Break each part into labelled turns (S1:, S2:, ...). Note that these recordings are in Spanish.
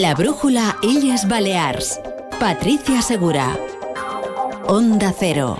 S1: La brújula Illes Balears. Patricia Segura. Onda Cero.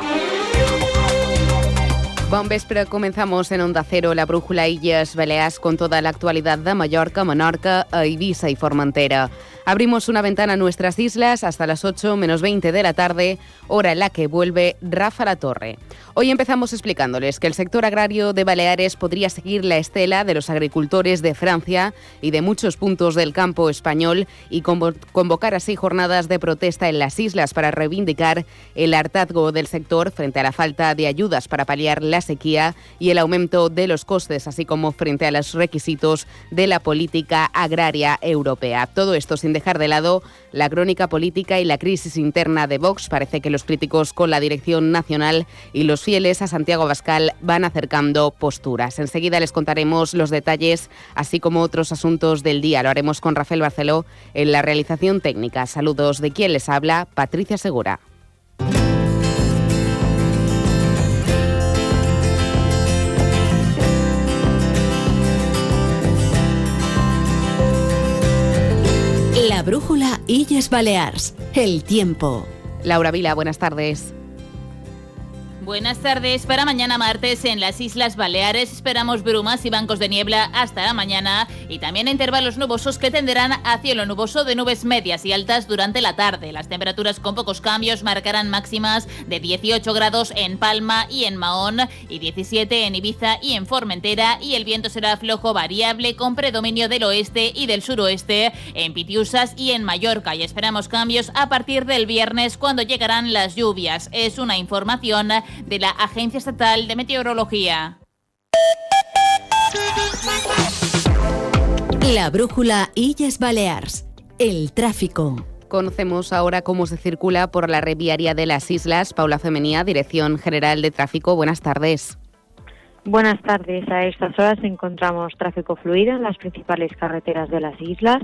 S2: Bon vespre, comenzamos en Onda Cero, la brújula Illes Balears con toda la actualidad de Mallorca, Menorca, Ibiza y Formentera. Abrimos una ventana a nuestras islas hasta las 8 menos 20 de la tarde, hora en la que vuelve Rafa La Torre. Hoy empezamos explicándoles que el sector agrario de Baleares podría seguir la estela de los agricultores de Francia y de muchos puntos del campo español y convocar así jornadas de protesta en las islas para reivindicar el hartazgo del sector frente a la falta de ayudas para paliar la sequía y el aumento de los costes, así como frente a los requisitos de la política agraria europea. Todo esto sin dejar de lado la crónica política y la crisis interna de Vox. Parece que los críticos con la dirección nacional y los fieles a Santiago Abascal van acercando posturas. Enseguida les contaremos los detalles, así como otros asuntos del día. Lo haremos con Rafael Barceló en la realización técnica. Saludos de quien les habla, Patricia Segura.
S1: Brújula Illes Balears. El tiempo.
S2: Laura Vila, buenas tardes.
S3: Buenas tardes. Para mañana martes en las Islas Baleares esperamos brumas y bancos de niebla hasta la mañana y también intervalos nubosos que tenderán a cielo nuboso de nubes medias y altas durante la tarde. Las temperaturas con pocos cambios marcarán máximas de 18 grados en Palma y en Mahón y 17 en Ibiza y en Formentera y el viento será flojo variable con predominio del oeste y del suroeste en Pitiusas y en Mallorca y esperamos cambios a partir del viernes cuando llegarán las lluvias. Es una información de la Agencia Estatal de Meteorología.
S1: La brújula Illes Balears. El tráfico.
S2: Conocemos ahora cómo se circula por la reviaria de las islas. Paula Femenía, Dirección General de Tráfico. Buenas tardes.
S4: Buenas tardes. A estas horas encontramos tráfico fluido en las principales carreteras de las islas,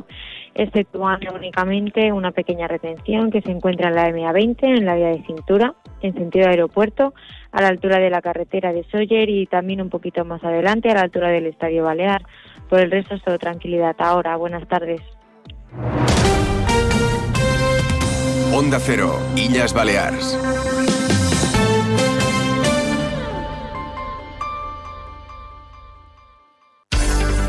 S4: exceptuando únicamente una pequeña retención que se encuentra en la MA20, en la vía de cintura, en sentido aeropuerto, a la altura de la carretera de Soller y también un poquito más adelante, a la altura del Estadio Balear. Por el resto, es todo tranquilidad. Ahora, buenas tardes.
S5: Onda Cero, Illas Balears.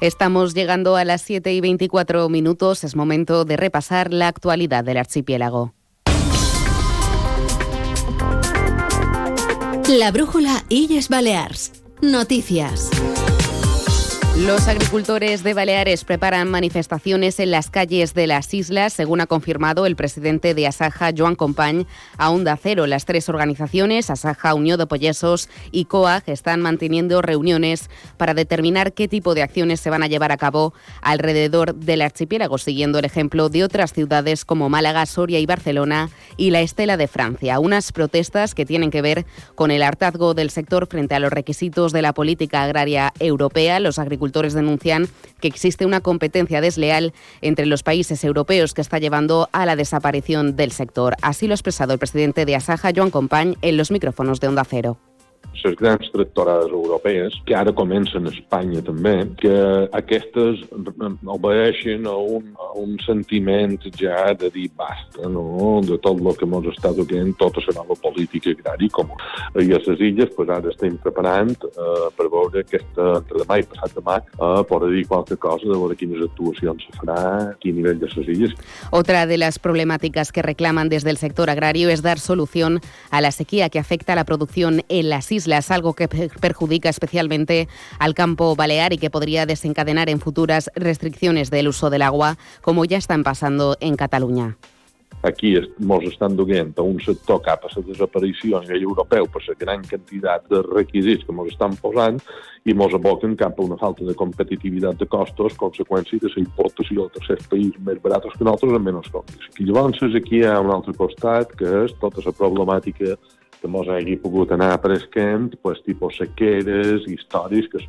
S2: Estamos llegando a las 7 y 24 minutos. Es momento de repasar la actualidad del archipiélago.
S1: La brújula Illes Balears. Noticias.
S2: Los agricultores de Baleares preparan manifestaciones en las calles de las islas, según ha confirmado el presidente de Asaja, Joan Compañ, a Onda Cero. Las tres organizaciones, Asaja, Unión de Pollesos y COAG, están manteniendo reuniones para determinar qué tipo de acciones se van a llevar a cabo alrededor del archipiélago, siguiendo el ejemplo de otras ciudades como Málaga, Soria y Barcelona y la Estela de Francia. Unas protestas que tienen que ver con el hartazgo del sector frente a los requisitos de la política agraria europea. Los agricultores denuncian que existe una competencia desleal entre los países europeos que está llevando a la desaparición del sector. Así lo ha expresado el presidente de Asaja, Joan Compañ, en los micrófonos de Onda Cero.
S6: Les grans tractorades europees, que ara comencen a Espanya també, que aquestes obeixen a un, a un sentiment ja de dir basta, no?, de tot el que ens està duent tota la nova política agrària com I a les illes, pues, ara estem preparant eh, per veure aquesta, entre demà i passat demà, eh, per dir qualque cosa de veure quines actuacions se farà, quin nivell de les illes.
S2: Otra de las problemáticas que reclaman desde el sector agrario es dar solución a la sequía que afecta a la producción en las islas, algo que perjudica especialmente al campo balear y que podría desencadenar en futuras restricciones del uso del agua, como ya están pasando en Cataluña.
S6: aquí ens estan duent a un sector cap a la desaparició a nivell europeu per la gran quantitat de requisits que ens estan posant i ens aboquen cap a una falta de competitivitat de costos, conseqüència de la importació de tercers països més barats que nosaltres en menys condicions. I llavors aquí hi ha un altre costat, que és tota la problemàtica pogut anar apareixent pues, tipus sequeres, històries que es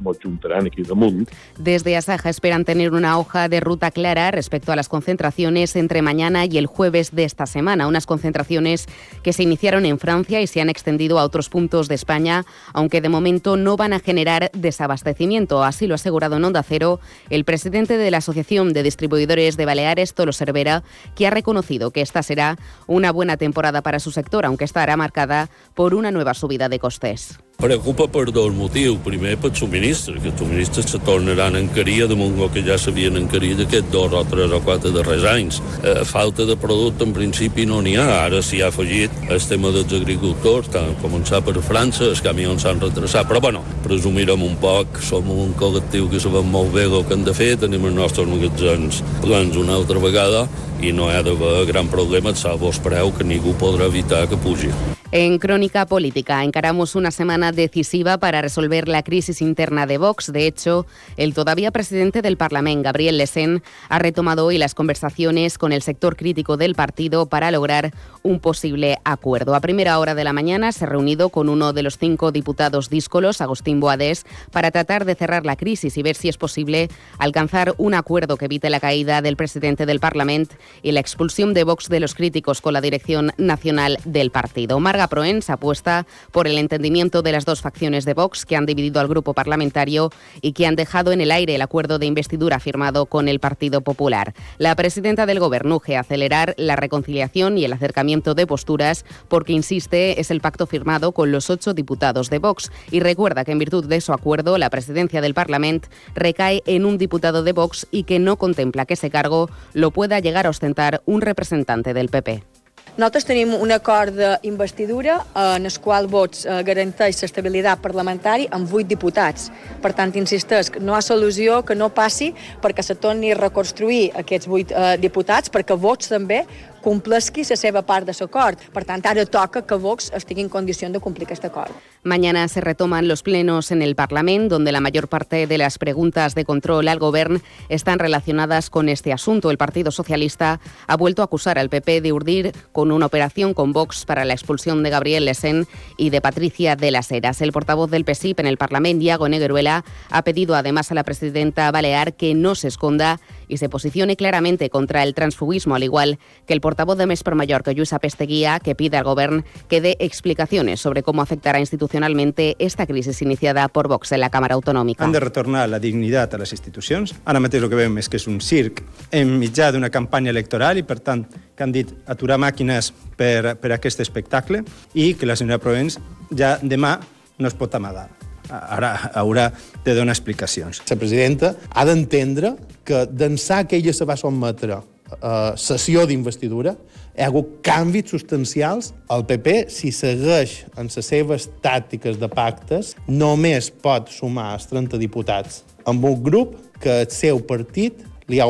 S6: aquí damunt.
S2: Desde Asaja esperan tener una hoja de ruta clara respecto a las concentraciones entre mañana y el jueves de esta semana, unas concentraciones que se iniciaron en Francia y se han extendido a otros puntos de España, aunque de momento no van a generar desabastecimiento. Así lo ha asegurado en Onda Cero el presidente de la Asociación de Distribuidores de Baleares, Tolo Cervera, que ha reconocido que esta será una buena temporada para su sector, aunque estará marcada por una nueva subida de costes.
S7: Preocupa per dos motius. Primer, pel subministre, que els subministres se tornaran a encarir damunt el que ja s'havien encarit aquests dos o tres o quatre darrers anys. Eh, falta de producte, en principi, no n'hi ha. Ara s'hi ha afegit el tema dels agricultors, que han començat per França, els camions s'han retrasat, però bueno, presumirem un poc, som un col·lectiu que sabem molt bé el que hem de fer, tenim els nostres magatzems plans una altra vegada i no hi ha d'haver gran problema, salvo el preu que ningú podrà evitar que pugi.
S2: En Crónica Política encaramos una semana decisiva para resolver la crisis interna de Vox. De hecho, el todavía presidente del Parlamento, Gabriel Lesén, ha retomado hoy las conversaciones con el sector crítico del partido para lograr un posible acuerdo. A primera hora de la mañana se ha reunido con uno de los cinco diputados díscolos, Agustín Boadés, para tratar de cerrar la crisis y ver si es posible alcanzar un acuerdo que evite la caída del presidente del Parlamento y la expulsión de Vox de los críticos con la dirección nacional del partido. Proens apuesta por el entendimiento de las dos facciones de Vox que han dividido al grupo parlamentario y que han dejado en el aire el acuerdo de investidura firmado con el Partido Popular. La presidenta del Gobierno urge acelerar la reconciliación y el acercamiento de posturas porque, insiste, es el pacto firmado con los ocho diputados de Vox y recuerda que en virtud de su acuerdo la presidencia del Parlamento recae en un diputado de Vox y que no contempla que ese cargo lo pueda llegar a ostentar un representante del PP.
S8: Nosaltres tenim un acord d'investidura en el qual vots eh, garanteix l'estabilitat parlamentària amb vuit diputats. Per tant, insisteix, no ha solució que no passi perquè se torni a reconstruir aquests vuit eh, diputats, perquè vots també complesqui la seva part de l'acord. Per tant, ara toca que Vox estigui en condició de cumplir aquest acord.
S2: Mañana se retoman los plenos en el Parlamento, donde la mayor parte de las preguntas de control al Gobierno están relacionadas con este asunto. El Partido Socialista ha vuelto a acusar al PP de urdir con una operación con Vox para la expulsión de Gabriel Lesen y de Patricia de las Heras. El portavoz del PSIP en el Parlamento, Diago Negueruela, ha pedido además a la presidenta Balear que no se esconda y se posicione claramente contra el transfugismo, al igual que el portavoz de Més per Mallorca, Lluís Apesteguía, que pide al Gobierno que dé explicaciones sobre cómo afectará institucionalmente esta crisis iniciada por Vox en la Cámara Autonòmica.
S9: Han de retornar la dignitat a les institucions. Ara mateix el que veiem és que és un circ en mitjà d'una campanya electoral i, per tant, que han dit aturar màquines per, per aquest espectacle i que la senyora Provenç ja demà no es pot amagar ara haurà de donar explicacions.
S10: La presidenta ha d'entendre que d'ençà que ella se va sotmetre a sessió d'investidura hi ha hagut canvis substancials. El PP, si segueix en les seves tàctiques de pactes, només pot sumar els 30 diputats amb un grup que el seu partit ha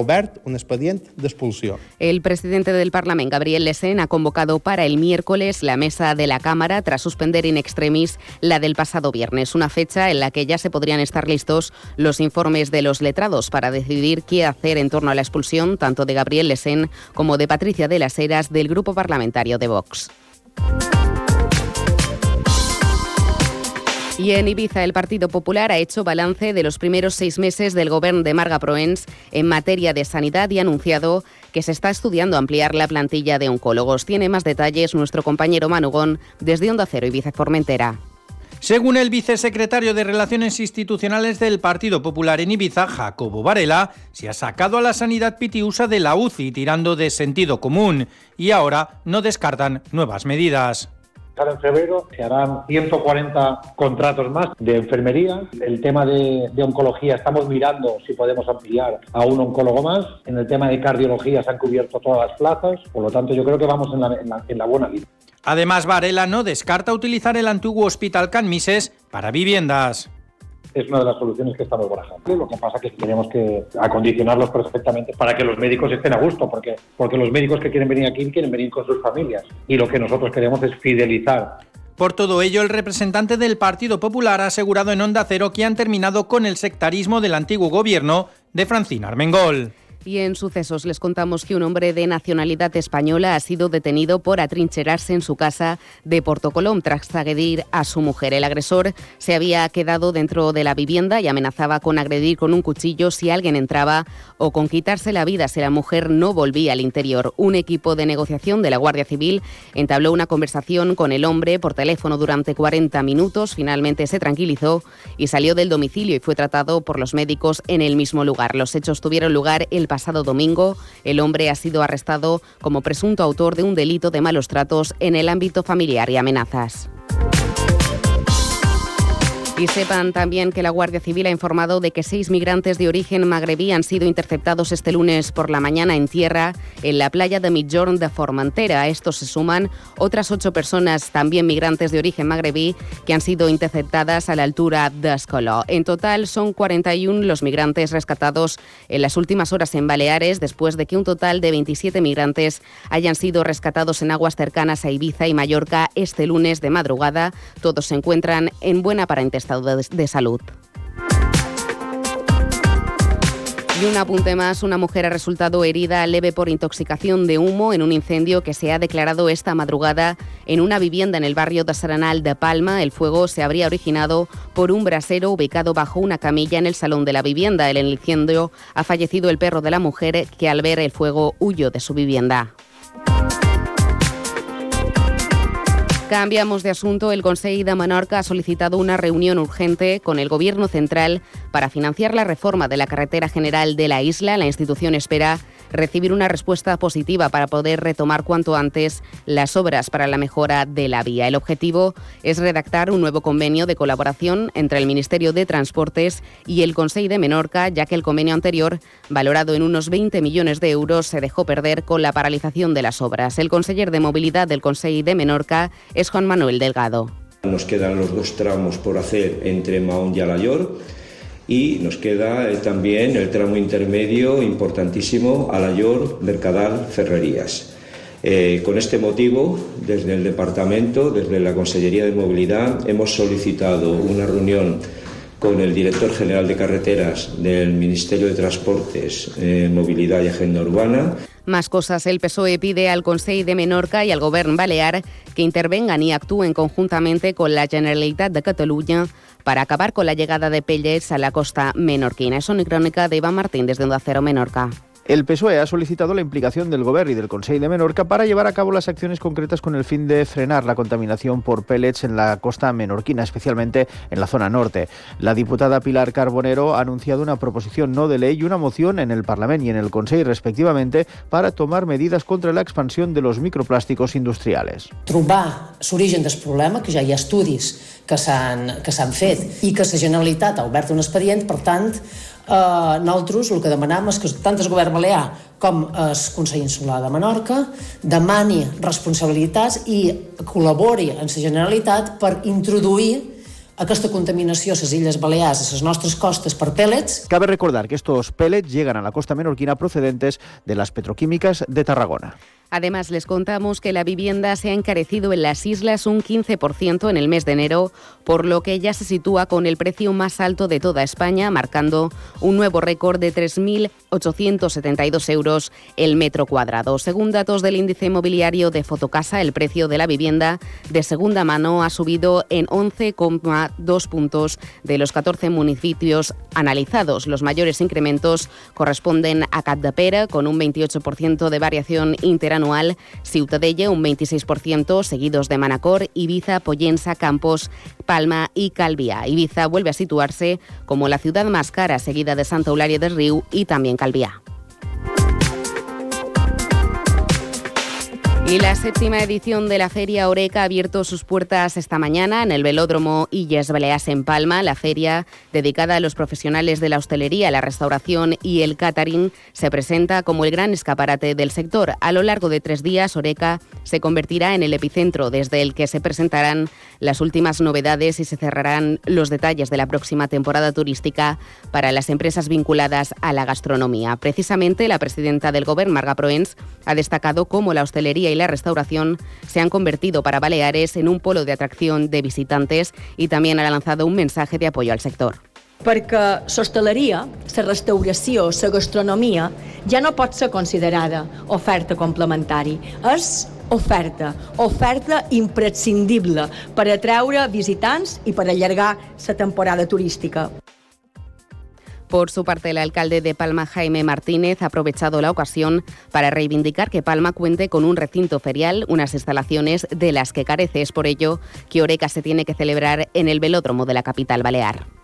S10: un expedient d'expulsió.
S2: El presidente del Parlamento, Gabriel Lesen, ha convocado para el miércoles la mesa de la Cámara tras suspender in extremis la del pasado viernes, una fecha en la que ya se podrían estar listos los informes de los letrados para decidir qué hacer en torno a la expulsión tanto de Gabriel Lesen como de Patricia de las Heras del grupo parlamentario de Vox. Y en Ibiza, el Partido Popular ha hecho balance de los primeros seis meses del gobierno de Marga Proens en materia de sanidad y ha anunciado que se está estudiando ampliar la plantilla de oncólogos. Tiene más detalles nuestro compañero Manugón desde Onda Cero Ibiza Formentera.
S11: Según el vicesecretario de Relaciones Institucionales del Partido Popular en Ibiza, Jacobo Varela, se ha sacado a la sanidad pitiusa de la UCI tirando de sentido común y ahora no descartan nuevas medidas.
S12: En febrero se harán 140 contratos más de enfermería. El tema de, oncología estamos mirando si podemos ampliar a un oncólogo más. En el tema de cardiología se han cubierto todas las plazas. Por lo tanto, yo creo que vamos en la, en la buena línea.
S11: Además, Varela no descarta utilizar el antiguo Hospital Can Mises para viviendas
S12: es una de las soluciones que estamos barajando. Lo que pasa es que tenemos que acondicionarlos perfectamente para que los médicos estén a gusto, porque, porque los médicos que quieren venir aquí quieren venir con sus familias. Y lo que nosotros queremos es fidelizar
S11: por todo ello, el representante del Partido Popular ha asegurado en Onda Cero que han terminado con el sectarismo del antiguo gobierno de Francina Armengol.
S2: Y en sucesos les contamos que un hombre de nacionalidad española ha sido detenido por atrincherarse en su casa de Portocolom tras agredir a su mujer. El agresor se había quedado dentro de la vivienda y amenazaba con agredir con un cuchillo si alguien entraba o con quitarse la vida si la mujer no volvía al interior. Un equipo de negociación de la Guardia Civil entabló una conversación con el hombre por teléfono durante 40 minutos. Finalmente se tranquilizó y salió del domicilio y fue tratado por los médicos en el mismo lugar. Los hechos tuvieron lugar el pasado domingo. El hombre ha sido arrestado como presunto autor de un delito de malos tratos en el ámbito familiar y amenazas. Y sepan también que la Guardia Civil ha informado de que seis migrantes de origen magrebí han sido interceptados este lunes por la mañana en tierra en la playa de Midjorn de Formentera. A estos se suman otras ocho personas, también migrantes de origen magrebí, que han sido interceptadas a la altura de Escoló. En total son 41 los migrantes rescatados en las últimas horas en Baleares, después de que un total de 27 migrantes hayan sido rescatados en aguas cercanas a Ibiza y Mallorca este lunes de madrugada. Todos se encuentran en buena aparente de, salud. Y un apunte más, una mujer ha resultado herida leve por intoxicación de humo en un incendio que se ha declarado esta madrugada en una vivienda en el barrio de Saranal de Palma. El fuego se habría originado por un brasero ubicado bajo una camilla en el salón de la vivienda. En el incendio ha fallecido el perro de la mujer que al ver el fuego huyó de su vivienda. Cambiamos de asunto. El Consejo de Menorca ha solicitado una reunión urgente con el Gobierno central para financiar la reforma de la carretera general de la isla. La institución espera recibir una respuesta positiva para poder retomar cuanto antes las obras para la mejora de la vía. El objetivo es redactar un nuevo convenio de colaboración entre el Ministerio de Transportes y el Consejo de Menorca, ya que el convenio anterior, valorado en unos 20 millones de euros, se dejó perder con la paralización de las obras. El conseller de Movilidad del Consejo de Menorca es Juan Manuel Delgado.
S13: Nos quedan los dos tramos por hacer entre Mahón y Alayor y nos queda eh, también el tramo intermedio importantísimo Alayor, Mercadal, Ferrerías. Eh, con este motivo, desde el Departamento, desde la Consellería de Movilidad, hemos solicitado una reunión con el director general de carreteras del Ministerio de Transportes, eh, Movilidad y Agenda Urbana.
S2: Más cosas. El PSOE pide al Consejo de Menorca y al Gobierno Balear que intervengan y actúen conjuntamente con la Generalitat de Cataluña para acabar con la llegada de pellets a la costa menorquina. Es una crónica de Iván Martín desde Onda Cero Menorca.
S14: El PSOE ha solicitado la implicación del Gobierno y del Consejo de Menorca para llevar a cabo las acciones concretas con el fin de frenar la contaminación por pellets en la costa menorquina, especialmente en la zona norte. La diputada Pilar Carbonero ha anunciado una proposición no de ley y una moción en el Parlamento y en el Consejo, respectivamente, para tomar medidas contra la expansión de los microplásticos industriales.
S15: Trobar l'origen del problema, que ja hi ha estudis que s'han fet i que la Generalitat ha obert un expedient, per tant, eh, nosaltres el que demanam és que tant el govern balear com el Consell Insular de Menorca demani responsabilitats i col·labori amb la Generalitat per introduir aquesta contaminació a les Illes Balears, a les nostres costes per pellets.
S14: Cabe recordar que estos pellets llegan a la costa menorquina procedentes de las petroquímicas de Tarragona.
S2: Además, les contamos que la vivienda se ha encarecido en las islas un 15% en el mes de enero, por lo que ya se sitúa con el precio más alto de toda España, marcando un nuevo récord de 3.872 euros el metro cuadrado. Según datos del índice inmobiliario de Fotocasa, el precio de la vivienda de segunda mano ha subido en 11,2 puntos de los 14 municipios analizados. Los mayores incrementos corresponden a Capdepera, con un 28% de variación interanual interanual, Ciutadella un 26%, seguidos de Manacor, Ibiza, Pollensa, Campos, Palma y Calviá. Ibiza vuelve a situarse como la ciudad más cara, seguida de Santa Eulalia del Riu y también Calviá. Y la séptima edición de la Feria Oreca ha abierto sus puertas esta mañana en el Velódromo Illes Baleas en Palma. La feria, dedicada a los profesionales de la hostelería, la restauración y el catering, se presenta como el gran escaparate del sector. A lo largo de tres días, Oreca se convertirá en el epicentro desde el que se presentarán las últimas novedades y se cerrarán los detalles de la próxima temporada turística para las empresas vinculadas a la gastronomía. Precisamente, la presidenta del Gobierno, Marga Proens, ha destacado cómo la hostelería y la restauración se han convertido para Baleares en un polo de atracción de visitantes y también ha lanzado un mensaje de apoyo al sector.
S8: perquè l'hostaleria, la restauració, la gastronomia ja no pot ser considerada oferta complementari. És oferta, oferta imprescindible per atraure visitants i per allargar la temporada turística.
S2: Por su parte, el alcalde de Palma, Jaime Martínez, ha aprovechado la ocasión para reivindicar que Palma cuente con un recinto ferial, unas instalaciones de las que carece. Es por ello que Oreca se tiene que celebrar en el velódromo de la capital balear.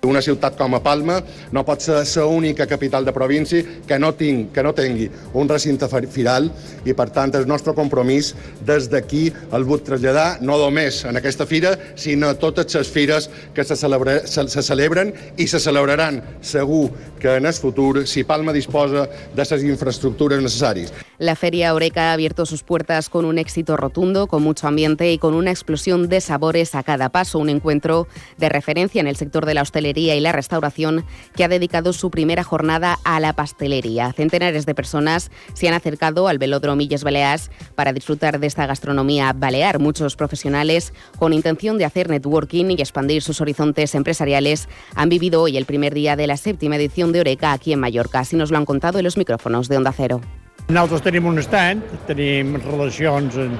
S16: Una ciutat com a Palma no pot ser l'única capital de província que no, ting, que no tingui un recinte firal i, per tant, el nostre compromís des d'aquí el vull traslladar no només en aquesta fira, sinó a totes les fires que se, celebra, se, se celebren i se celebraran segur que en el futur si Palma disposa de les infraestructures necessàries.
S2: La Feria Oreca ha abierto sus puertas con un éxito rotundo, con mucho ambiente y con una explosión de sabores a cada paso, un encuentro de referencia en el sector de la hostelería y la restauración que ha dedicado su primera jornada a la pastelería. Centenares de personas se han acercado al velódromo Illes Balears para disfrutar de esta gastronomía balear. Muchos profesionales, con intención de hacer networking y expandir sus horizontes empresariales, han vivido hoy el primer día de la séptima edición de Oreca aquí en Mallorca. Así nos lo han contado en los micrófonos de Onda Cero.
S17: Nosaltres tenim un stand, tenim relacions en,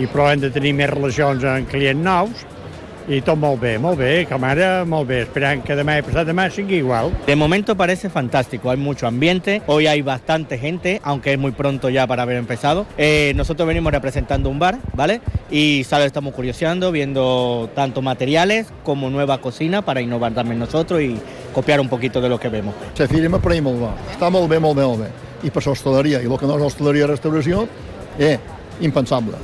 S17: i provem de tenir més relacions amb clients nous i tot molt bé, molt bé, com ara molt bé, esperant que demà i passat demà sigui igual.
S18: De momento parece fantástico, hay mucho ambiente, hoy hay bastante gente, aunque es muy pronto ya para haber empezado. Eh, nosotros venimos representando un bar, ¿vale? Y sabes, estamos curioseando, viendo tanto materiales como nueva cocina para innovar también nosotros y copiar un poquito de lo que vemos.
S19: La firma per ahir molt bé, està molt bé, molt bé, molt bé. I per l'hostaleria, i el que no és hostaleria i restauració, eh, impensable.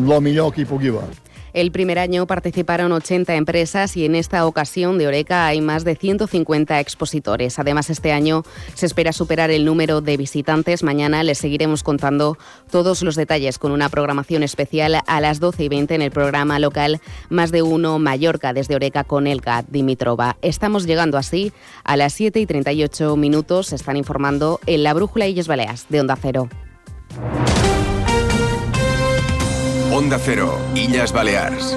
S19: Lo millor que hi pugui haver.
S2: El primer año participaron 80 empresas y en esta ocasión de Oreca hay más de 150 expositores. Además, este año se espera superar el número de visitantes. Mañana les seguiremos contando todos los detalles con una programación especial a las 12 y 20 en el programa local Más de Uno Mallorca desde Oreca con Elka Dimitrova. Estamos llegando así a las 7 y 38 minutos. Se están informando en la Brújula Illes Baleas de Onda Cero.
S5: Onda Cero, Illas Balears.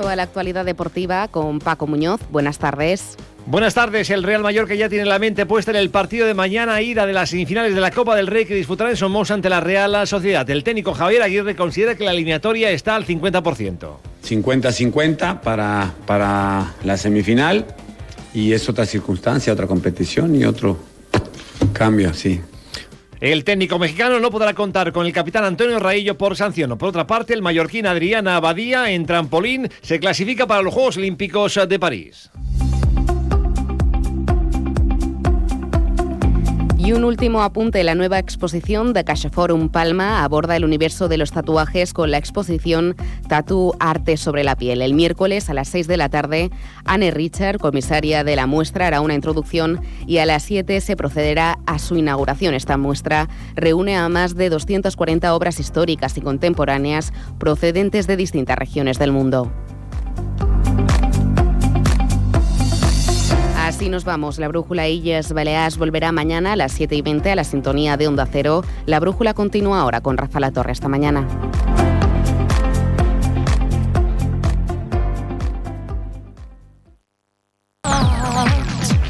S2: Repaso a la actualidad deportiva con Paco Muñoz. Buenas tardes.
S20: Buenas tardes. El Real Mallorca ya tiene la mente puesta en el partido de mañana, ida de las semifinales de la Copa del Rey que disputará en Somos ante la Real Sociedad. El técnico Javier Aguirre considera que la eliminatoria está al 50%.
S21: 50-50 para, para la semifinal y es otra circunstancia, otra competición y otro cambio, sí.
S20: El técnico mexicano no podrá contar con el capitán Antonio Raillo por sanción. Por otra parte, el mallorquín Adriana Abadía en trampolín se clasifica para los Juegos Olímpicos de París.
S2: Y un último apunte, la nueva exposición de Forum Palma aborda el universo de los tatuajes con la exposición Tatu Arte sobre la piel. El miércoles a las 6 de la tarde, Anne Richard, comisaria de la muestra, hará una introducción y a las 7 se procederá a su inauguración. Esta muestra reúne a más de 240 obras históricas y contemporáneas procedentes de distintas regiones del mundo. Así nos vamos. La brújula Illes Baleares volverá mañana a las 7 y 20 a la sintonía de Onda Cero. La brújula continúa ahora con Rafa La Torre. Hasta mañana.